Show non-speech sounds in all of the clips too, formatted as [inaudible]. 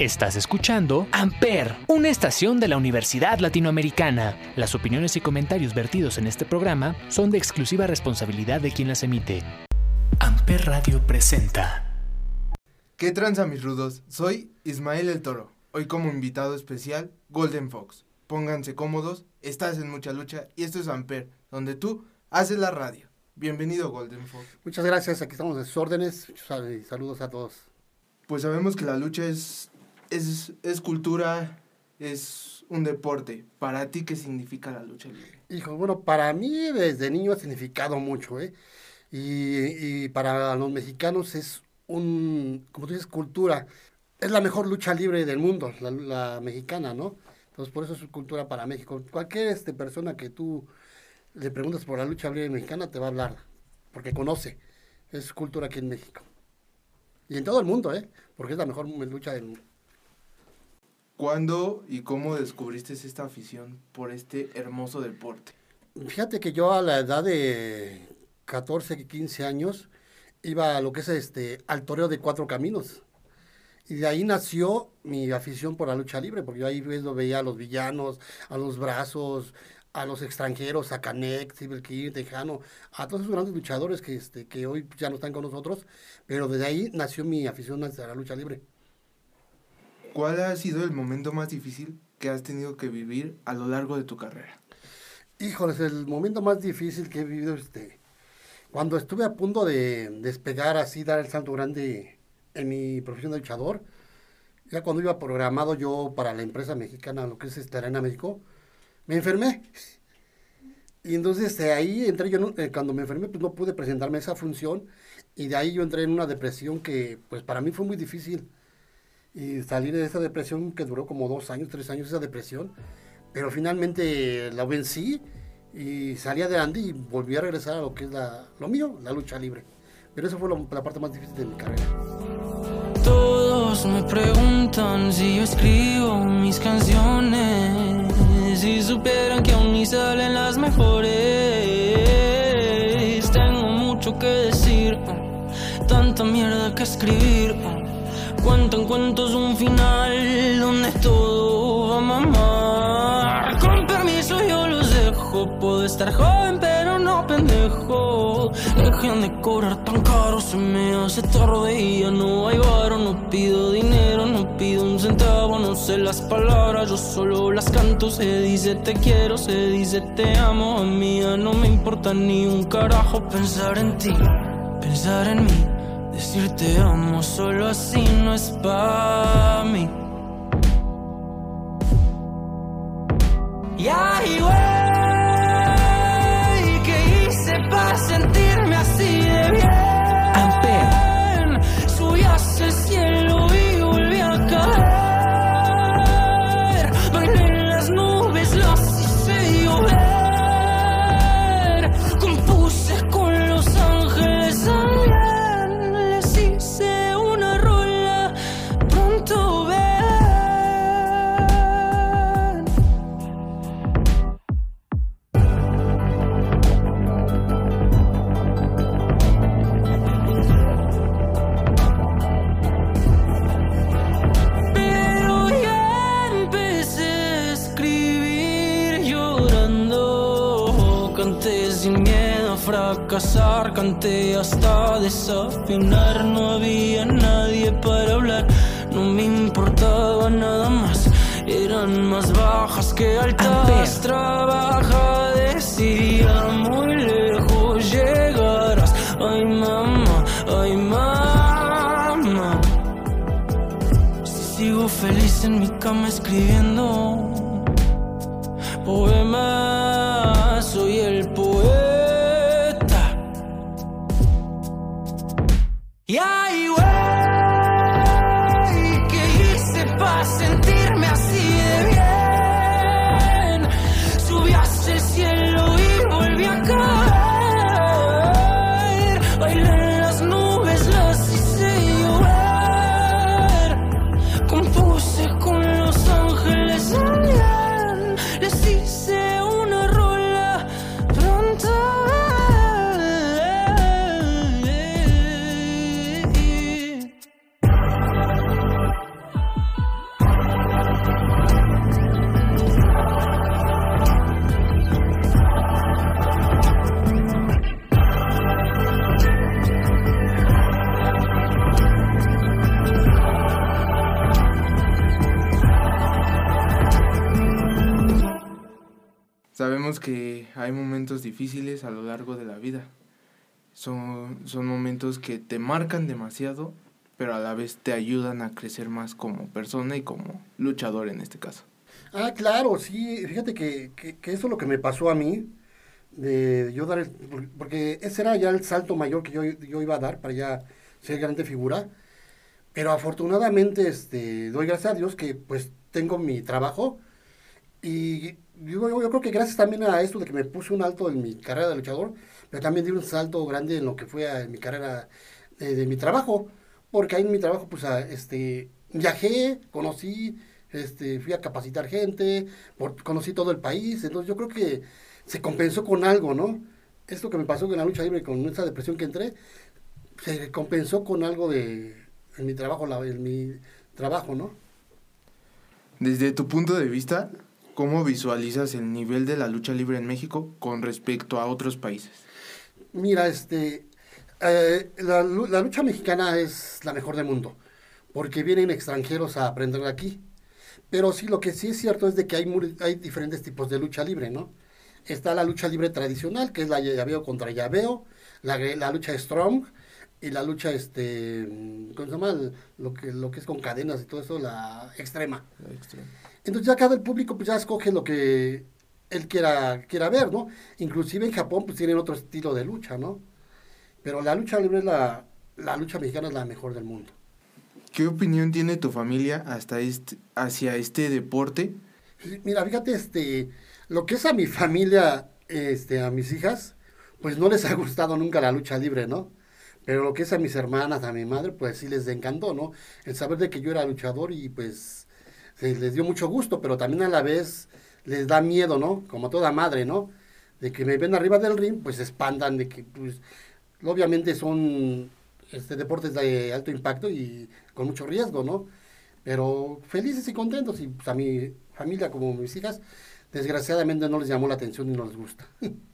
Estás escuchando Amper, una estación de la Universidad Latinoamericana. Las opiniones y comentarios vertidos en este programa son de exclusiva responsabilidad de quien las emite. Amper Radio presenta. ¿Qué tranza mis rudos? Soy Ismael el Toro. Hoy como invitado especial, Golden Fox. Pónganse cómodos, estás en mucha lucha y esto es Amper, donde tú haces la radio. Bienvenido Golden Fox. Muchas gracias, aquí estamos en sus órdenes. Saludos a todos. Pues sabemos que la lucha es es, es cultura, es un deporte. ¿Para ti qué significa la lucha libre? Hijo, bueno, para mí desde niño ha significado mucho, ¿eh? Y, y para los mexicanos es un, como tú dices, cultura. Es la mejor lucha libre del mundo, la, mexicana, ¿no? Entonces, por eso es cultura para México. Cualquier este, persona que tú le preguntas por la lucha libre mexicana te va a hablar, porque conoce. Es cultura aquí en México. Y en todo el mundo, ¿eh? Porque es la mejor lucha del mundo. ¿Cuándo y cómo descubriste esta afición por este hermoso deporte? Fíjate que yo a la edad de 14, 15 años iba a lo que es este, al toreo de cuatro caminos. Y de ahí nació mi afición por la lucha libre, porque yo ahí lo veía a los villanos, a los brazos, a los extranjeros, a Canek, King, Tejano, a todos esos grandes luchadores que, este, que hoy ya no están con nosotros, pero desde ahí nació mi afición a la lucha libre. ¿Cuál ha sido el momento más difícil que has tenido que vivir a lo largo de tu carrera? Híjoles, el momento más difícil que he vivido, este, cuando estuve a punto de despegar así, dar el salto grande en mi profesión de luchador, ya cuando iba programado yo para la empresa mexicana, lo que es este, Arena México, me enfermé. Y entonces este, ahí entré yo, eh, cuando me enfermé, pues no pude presentarme esa función y de ahí yo entré en una depresión que pues para mí fue muy difícil y salir de esa depresión que duró como dos años, tres años esa depresión, pero finalmente la vencí y salí adelante y volví a regresar a lo que es la, lo mío, la lucha libre. Pero eso fue la parte más difícil de mi carrera. Todos me preguntan si yo escribo mis canciones, si supieran que aún ni salen las mejores. Tengo mucho que decir, tanta mierda que escribir Cuentan cuentos un final donde todo va a mamar. Con permiso yo los dejo. Puedo estar joven pero no pendejo. Dejen de cobrar tan caro, se me hace tarde y ya no hay varo. No pido dinero, no pido un centavo, no sé las palabras, yo solo las canto. Se dice te quiero, se dice te amo. A mí ya no me importa ni un carajo pensar en ti, pensar en mí Decirte amo solo así no es para mí. Y ay, fracasar, canté hasta desafinar, no había nadie para hablar, no me importaba nada más, eran más bajas que altas, trabaja, decía, muy lejos llegarás, ay mamá, ay mamá, si sigo feliz en mi cama escribiendo Y Sabemos que hay momentos difíciles a lo largo de la vida. Son, son momentos que te marcan demasiado, pero a la vez te ayudan a crecer más como persona y como luchador en este caso. Ah, claro, sí. Fíjate que, que, eso es lo que me pasó a mí, de yo dar, el, porque ese era ya el salto mayor que yo, yo iba a dar para ya ser grande figura. Pero afortunadamente, este, doy gracias a Dios que pues tengo mi trabajo y yo, yo, creo que gracias también a esto de que me puse un alto en mi carrera de luchador, pero también di un salto grande en lo que fue a, mi carrera de, de, mi trabajo, porque ahí en mi trabajo pues a, este, viajé, conocí, este, fui a capacitar gente, por, conocí todo el país, entonces yo creo que se compensó con algo, ¿no? Esto que me pasó con la lucha libre, con esa depresión que entré, se compensó con algo de en mi trabajo, la, en mi trabajo, ¿no? Desde tu punto de vista, ¿cómo visualizas el nivel de la lucha libre en México con respecto a otros países? Mira, este, eh, la, la, lucha mexicana es la mejor del mundo, porque vienen extranjeros a aprender aquí. Pero sí, lo que sí es cierto es de que hay, hay diferentes tipos de lucha libre, ¿no? Está la lucha libre tradicional, que es la llaveo contra llaveo, la, la lucha strong, y la lucha este ¿cómo se llama? lo que lo que es con cadenas y todo eso la extrema. La extrema. Entonces ya cada el público pues ya escoge lo que él quiera quiera ver no inclusive en Japón pues tienen otro estilo de lucha no pero la lucha libre es la la lucha mexicana es la mejor del mundo ¿Qué opinión tiene tu familia hasta este, hacia este deporte? Mira, fíjate, este, lo que es a mi familia, este, a mis hijas, pues no les ha [laughs] gustado nunca la lucha libre, ¿no? Pero lo que es a mis hermanas, a mi madre, pues sí les encantó, ¿no? El saber de que yo era luchador y pues se les dio mucho gusto, pero también a la vez les da miedo, ¿no? Como toda madre, ¿no? De que me ven arriba del ring, pues se espantan de que, pues, obviamente son este, deportes de alto impacto y con mucho riesgo, ¿no? Pero felices y contentos y pues, a mi familia como mis hijas, desgraciadamente no les llamó la atención y no les gusta. [laughs]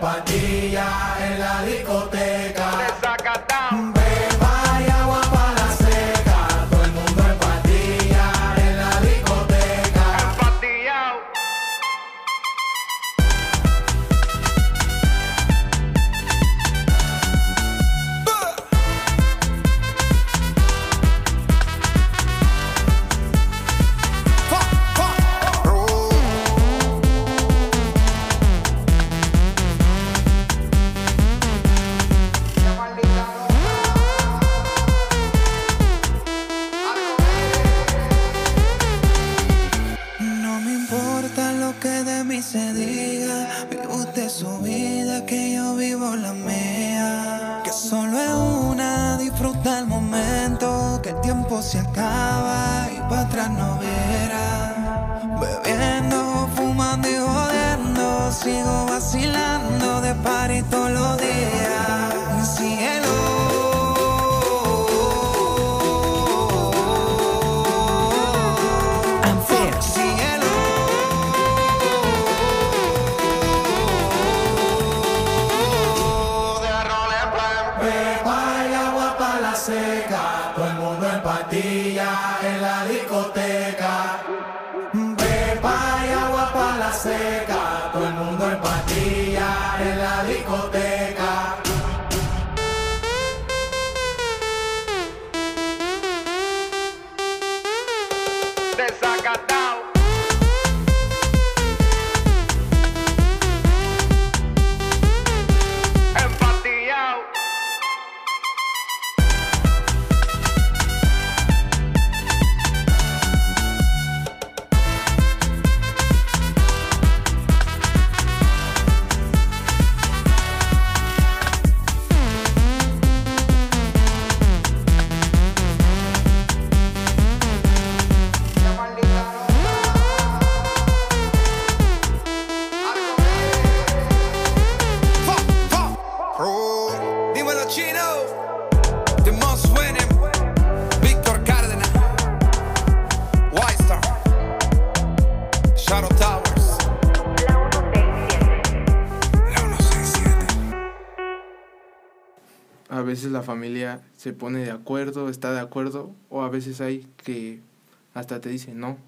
en en la discoteca. Bebiendo, fumando y jodiendo. Sigo vacilando de par y todos los días. Familia se pone de acuerdo, está de acuerdo, o a veces hay que hasta te dice no,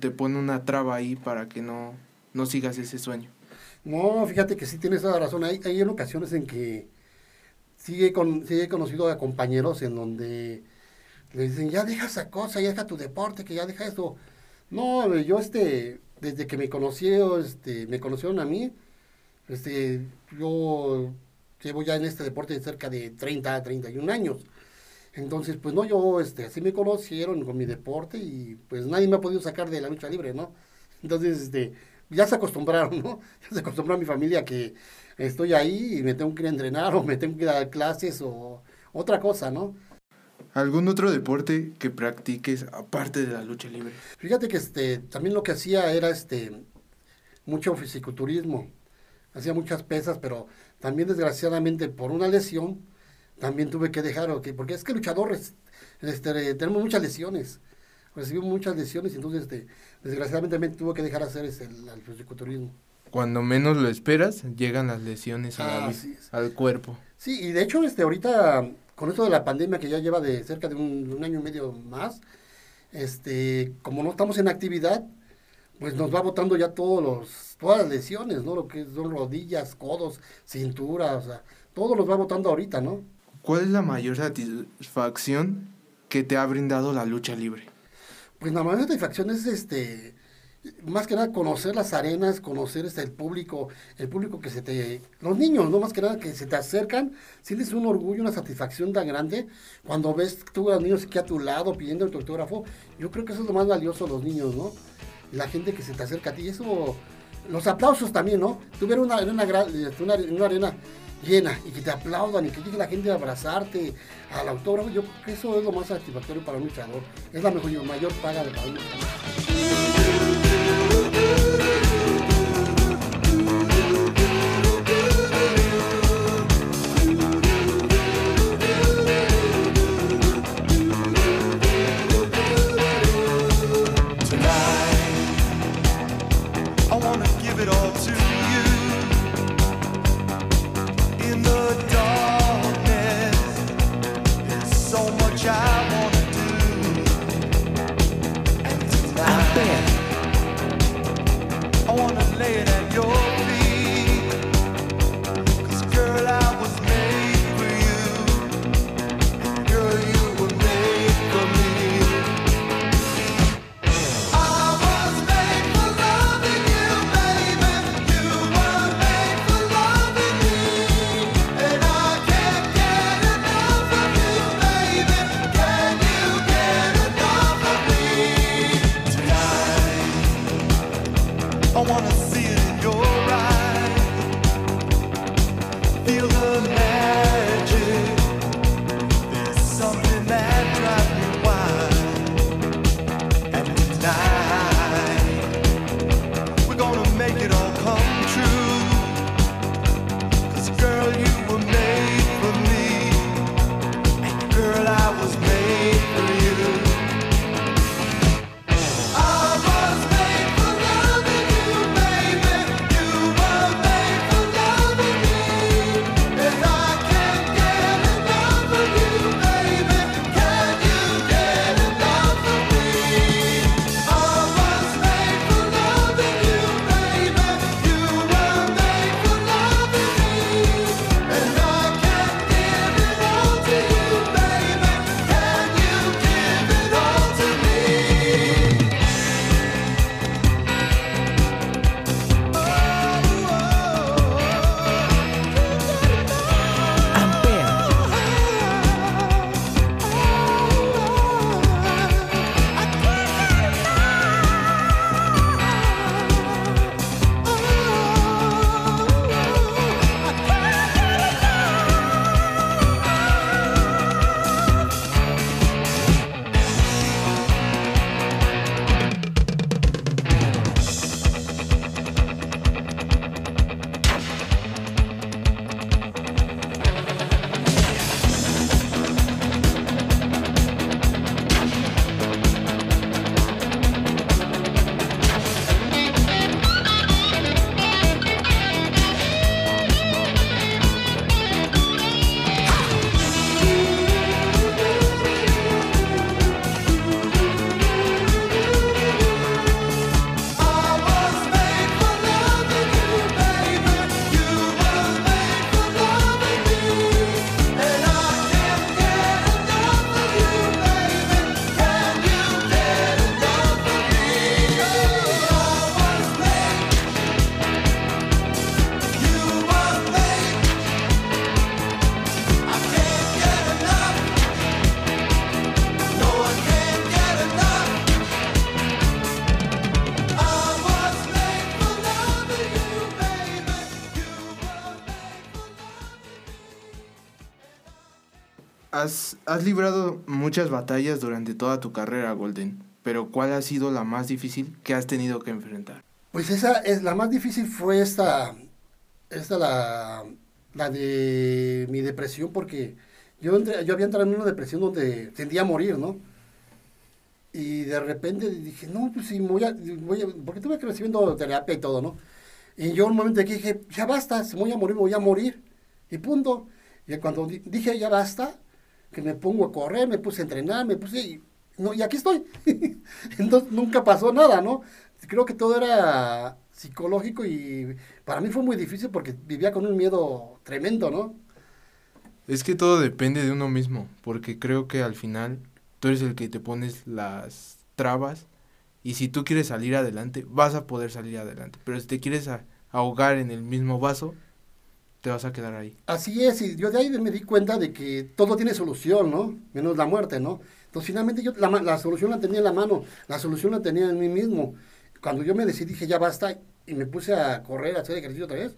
te pone una traba ahí para que no, no sigas ese sueño. No, fíjate que sí tienes toda razón. Hay, hay ocasiones en que he, con- he conocido a compañeros en donde le dicen, ya deja esa cosa, ya deja tu deporte, que ya deja eso. No, yo este, desde que me conocí, este, me conocieron a mí, este, yo llevo ya en este deporte cerca de 30, 31 años. Entonces, pues no, yo, este, así me conocieron con mi deporte y pues nadie me ha podido sacar de la lucha libre, ¿no? [laughs] Entonces, este, ya se acostumbraron, ¿no? [laughs] Ya se acostumbró a mi familia que estoy ahí y me tengo que ir a entrenar [laughs] o me tengo que dar clases o otra cosa, ¿no? ¿Algún otro deporte que practiques aparte de la lucha libre? Fíjate que este, también lo que hacía era este, mucho fisiculturismo. Hacía muchas pesas, pero también desgraciadamente por una lesión, también tuve que dejar, ok, porque es que luchadores, este, tenemos muchas lesiones. Recibimos muchas lesiones y entonces este, desgraciadamente me tuve que dejar hacer este, el, el fisiculturismo. Cuando menos lo esperas, llegan las lesiones a la al cuerpo. Sí, y de hecho, este, ahorita, con esto de la pandemia que ya lleva de cerca de un, un año y medio más, este, como no estamos en actividad, pues nos va botando ya todos los, todas las lesiones, ¿no? Lo que son rodillas, codos, cintura, o sea, todo nos va botando ahorita, ¿no? ¿Cuál es la mayor satisfacción que te ha brindado la lucha libre? Pues la mayor satisfacción es este más que nada conocer las arenas, conocer este, el público, el público que se te, los niños, no más que nada que se te acercan, sientes un orgullo, una satisfacción tan grande cuando ves tú a los niños aquí a tu lado pidiendo el autógrafo, yo creo que eso es lo más valioso los niños, ¿no? La gente que se te acerca a ti, eso, los aplausos también, ¿no? Tú ver una, una, gra- una, una arena llena y que te aplaudan y que llegue la gente a abrazarte al autógrafo, yo creo que eso es lo más satisfactorio para un luchador, es la mejor, mayor paga de para un luchador. Has, librado muchas batallas durante toda tu carrera, Golden, pero ¿cuál ha sido la más difícil que has tenido que enfrentar? Pues esa es la más difícil fue esta, esta la, de mi depresión porque yo, yo había entrado en una depresión donde sentía morir, ¿no? Y de repente dije, no, pues sí, voy a, voy a- porque tuve que recibiendo terapia y todo, ¿no? Y yo un momento dije, ya basta, si voy a morir, voy a morir. Y punto. Y cuando di- dije, ya basta, que me pongo a correr, me puse a entrenar, me puse, y, no, y aquí estoy. [laughs] Entonces nunca pasó nada, ¿no? Creo que todo era psicológico y para mí fue muy difícil porque vivía con un miedo tremendo, ¿no? Es que todo depende de uno mismo, porque creo que al final tú eres el que te pones las trabas y si tú quieres salir adelante, vas a poder salir adelante, pero si te quieres ahogar en el mismo vaso, te vas a quedar ahí. Así es, y yo de ahí me di cuenta de que todo tiene solución, ¿no? Menos la muerte, ¿no? Entonces finalmente yo la, la solución la tenía en la mano, la solución la tenía en mí mismo. Cuando yo me decidí, dije, ya basta, y me puse a correr, a hacer ejercicio otra vez,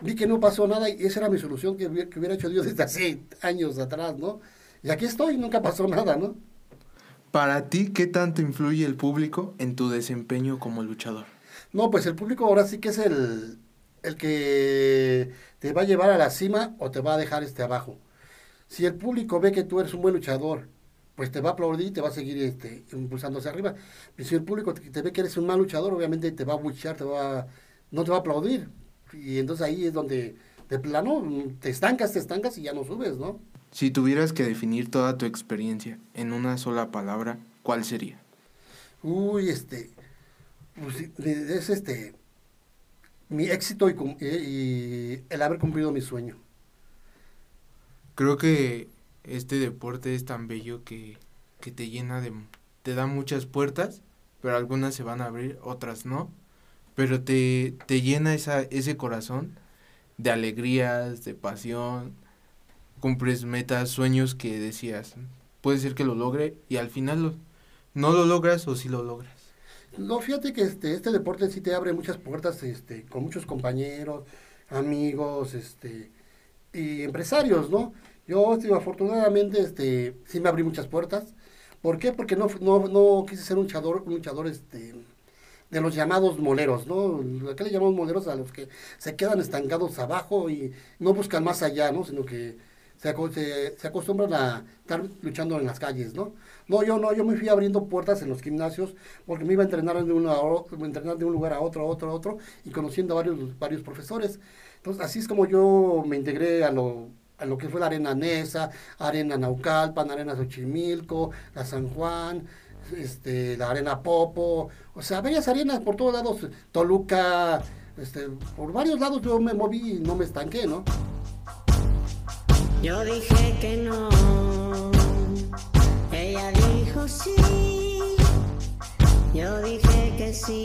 vi que no pasó nada y esa era mi solución que hubiera, que hubiera hecho Dios [laughs] desde hace años atrás, ¿no? Y aquí estoy, nunca pasó nada, ¿no? Para ti, ¿qué tanto influye el público en tu desempeño como luchador? No, pues el público ahora sí que es el, el que te va a llevar a la cima o te va a dejar este abajo. Si el público ve que tú eres un buen luchador, pues te va a aplaudir y te va a seguir este, impulsando hacia arriba. Y si el público te, te ve que eres un mal luchador, obviamente te va a buchar, te va a- no te va a aplaudir. Y entonces ahí es donde de plano te estancas, te estancas y ya no subes, ¿no? Si tuvieras que definir toda tu experiencia en una sola palabra, ¿cuál sería? Uy, este, pues, es este, mi éxito y, el haber cumplido mi sueño. Creo que este deporte es tan bello que, que te llena de... te da muchas puertas, pero algunas se van a abrir, otras no. Pero te, te llena esa, ese corazón de alegrías, de pasión, cumples metas, sueños que decías, puede ser que lo logre y al final lo- no lo logras o sí lo logras. No, fíjate que este, este deporte sí te abre muchas puertas, este, con muchos compañeros, amigos, este, y empresarios, ¿no? Yo, este, afortunadamente, este, sí me abrí muchas puertas. ¿Por qué? Porque no, no, no quise ser un luchador, luchador, este, de los llamados moleros, ¿no? ¿Qué le llamamos moleros? A los que se quedan estancados abajo y no buscan más allá, ¿no? Sino que se, se, se, acostumbran a estar luchando en las calles, ¿no? No, yo no, yo me fui abriendo puertas en los gimnasios porque me iba a entrenar de, entrenar de un lugar a otro, a otro, a otro y conociendo a varios, varios profesores. Entonces, así es como yo me integré a lo, a lo que fue la Arena Nesa, Arena Naucalpan, Arena Xochimilco, la San Juan, este, la Arena Popo, o sea, varias arenas por todos lados, Toluca, este, por varios lados yo me moví y no me estanqué, ¿no? Yo dije que no, ella dijo sí, yo dije que sí,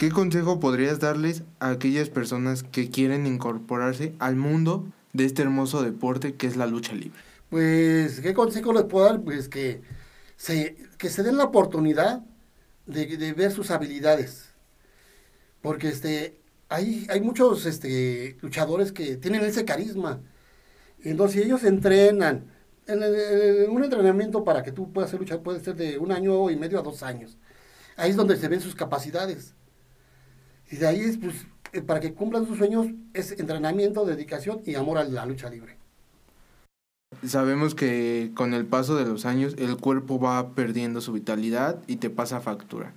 ¿Qué consejo podrías darles a aquellas personas que quieren incorporarse al mundo de este hermoso deporte que es la lucha libre? Pues, ¿qué consejo les puedo dar? Pues que se, que se den la oportunidad de, ver sus habilidades. Porque este, hay, hay muchos este, luchadores que tienen ese carisma. Entonces, si ellos entrenan, en un entrenamiento para que tú puedas ser luchador puede ser de un año y medio a dos años. Ahí es donde se ven sus capacidades. Y de ahí es, pues, eh, para que cumplan sus sueños, es entrenamiento, dedicación y amor a la lucha libre. Sabemos que con el paso de los años el cuerpo va perdiendo su vitalidad y te pasa factura.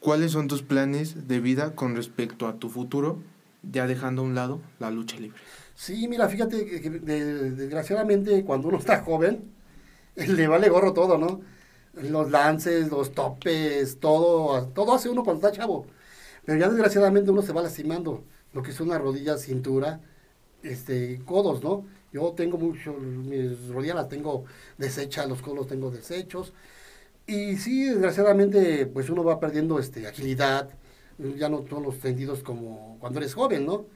¿Cuáles son tus planes de vida con respecto a tu futuro, ya dejando a un lado la lucha libre? Sí, mira, fíjate que, que de- desgraciadamente cuando uno está joven, [laughs] le vale gorro todo, ¿no? Los lances, los topes, todo, todo hace uno cuando está chavo. Pero ya desgraciadamente uno se va lastimando, lo que son las rodillas, cintura, este, codos, ¿no? Yo tengo mucho, mis rodillas las tengo deshechas, los codos tengo deshechos. Y sí, desgraciadamente, pues uno va perdiendo este, agilidad, ya no todos los sentidos como cuando eres joven, ¿no?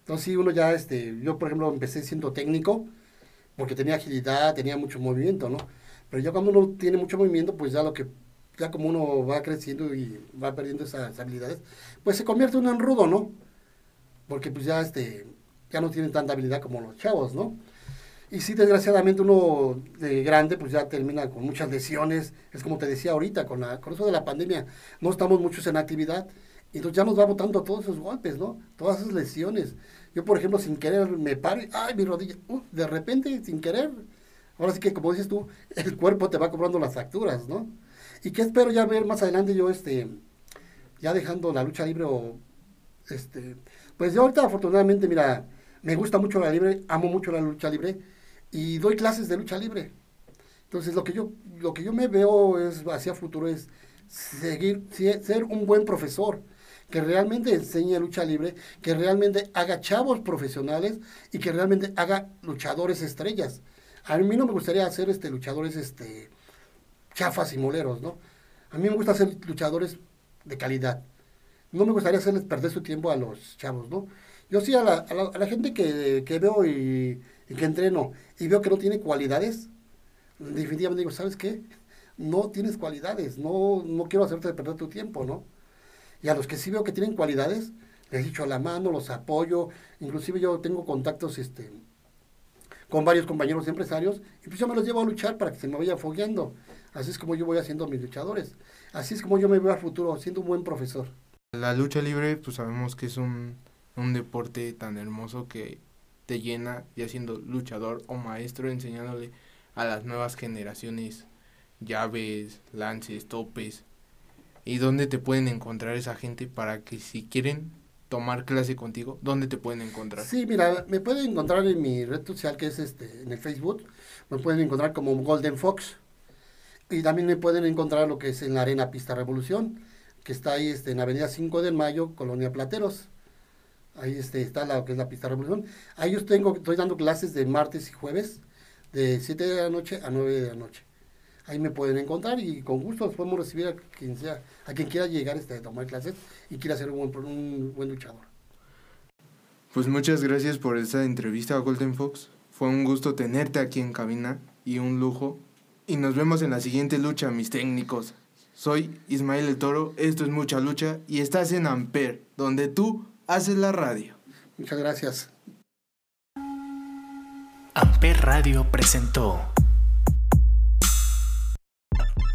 Entonces sí, uno ya, este, yo por ejemplo empecé siendo técnico, porque tenía agilidad, tenía mucho movimiento, ¿no? Pero ya cuando uno tiene mucho movimiento, pues ya lo que, ya como uno va creciendo y va perdiendo esas habilidades, pues se convierte uno en rudo, ¿no? Porque pues ya, este, ya no tienen tanta habilidad como los chavos, ¿no? Y sí, desgraciadamente uno de grande pues ya termina con muchas lesiones. Es como te decía ahorita, con, la, con eso de la pandemia, no estamos muchos en actividad. Y entonces ya nos va botando todos esos golpes, ¿no? Todas esas lesiones. Yo, por ejemplo, sin querer me paro, ay, mi rodilla, uh, de repente, sin querer. Ahora sí que, como dices tú, el cuerpo te va cobrando las facturas, ¿no? Y qué espero ya ver más adelante yo, este, ya dejando la lucha libre o, este, pues yo ahorita afortunadamente, mira, me gusta mucho la libre, amo mucho la lucha libre y doy clases de lucha libre. Entonces lo que yo, lo que yo me veo es hacia futuro es seguir, ser un buen profesor que realmente enseñe lucha libre, que realmente haga chavos profesionales y que realmente haga luchadores estrellas. A mí no me gustaría hacer este luchadores este chafas y moleros, ¿no? A mí me gusta hacer luchadores de calidad. No me gustaría hacerles perder su tiempo a los chavos, ¿no? Yo sí a la, a la, gente que, que veo y, que entreno y veo que no tiene cualidades, definitivamente digo, ¿sabes qué? No tienes cualidades, no, no quiero hacerte perder tu tiempo, ¿no? Y a los que sí veo que tienen cualidades, les dicho a la mano, los apoyo, inclusive yo tengo contactos este, con varios compañeros empresarios, y pues yo me los llevo a luchar para que se me vaya fogueando. Así es como yo voy haciendo mis luchadores. Así es como yo me veo al futuro, siendo un buen profesor. La lucha libre, pues sabemos que es un, un deporte tan hermoso que te llena ya siendo luchador o maestro enseñándole a las nuevas generaciones llaves, lances, topes. ¿Y dónde te pueden encontrar esa gente para que si quieren tomar clase contigo, dónde te pueden encontrar? Sí, mira, me pueden encontrar en mi red social que es este en el Facebook, me pueden encontrar como Golden Fox. Y también me pueden encontrar lo que es en la Arena Pista Revolución, que está ahí este, en Avenida 5 de Mayo, Colonia Plateros. Ahí este, está la que es la pista revolución. Ahí yo tengo, estoy dando clases de martes y jueves, de 7 de la noche a 9 de la noche. Ahí me pueden encontrar y con gusto podemos recibir a quien sea, a quien quiera llegar este, a tomar clases y quiera ser un buen, un buen luchador. Pues muchas gracias por esta entrevista, Golden Fox. Fue un gusto tenerte aquí en cabina y un lujo. Y nos vemos en la siguiente lucha, mis técnicos. Soy Ismael el Toro, esto es Mucha Lucha y estás en Amper, donde tú haces la radio. Muchas gracias. Amper Radio presentó